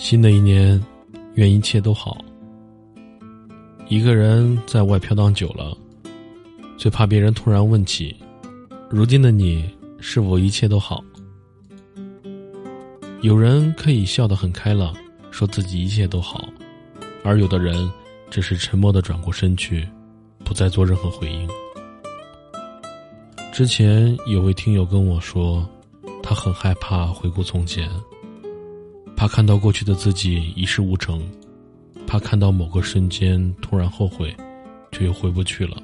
新的一年，愿一切都好。一个人在外飘荡久了，最怕别人突然问起：“如今的你是否一切都好？”有人可以笑得很开朗，说自己一切都好，而有的人只是沉默的转过身去，不再做任何回应。之前有位听友跟我说，他很害怕回顾从前。怕看到过去的自己一事无成，怕看到某个瞬间突然后悔，却又回不去了。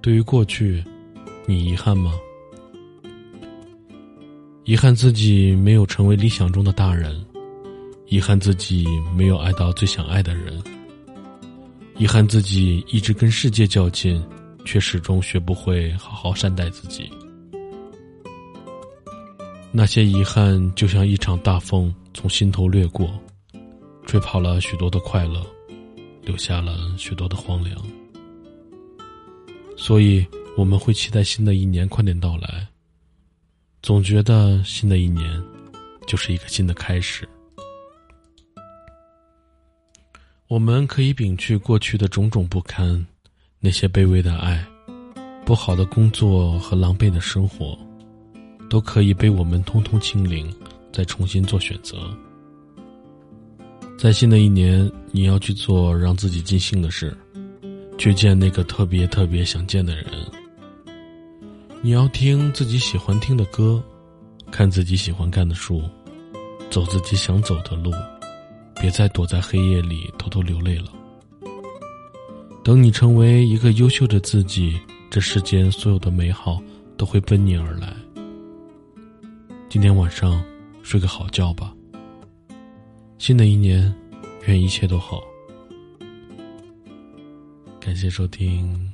对于过去，你遗憾吗？遗憾自己没有成为理想中的大人，遗憾自己没有爱到最想爱的人，遗憾自己一直跟世界较劲，却始终学不会好好善待自己。那些遗憾就像一场大风从心头掠过，吹跑了许多的快乐，留下了许多的荒凉。所以我们会期待新的一年快点到来，总觉得新的一年就是一个新的开始。我们可以摒去过去的种种不堪，那些卑微的爱，不好的工作和狼狈的生活。都可以被我们通通清零，再重新做选择。在新的一年，你要去做让自己尽兴的事，去见那个特别特别想见的人。你要听自己喜欢听的歌，看自己喜欢看的书，走自己想走的路，别再躲在黑夜里偷偷流泪了。等你成为一个优秀的自己，这世间所有的美好都会奔你而来。今天晚上睡个好觉吧。新的一年，愿一切都好。感谢收听。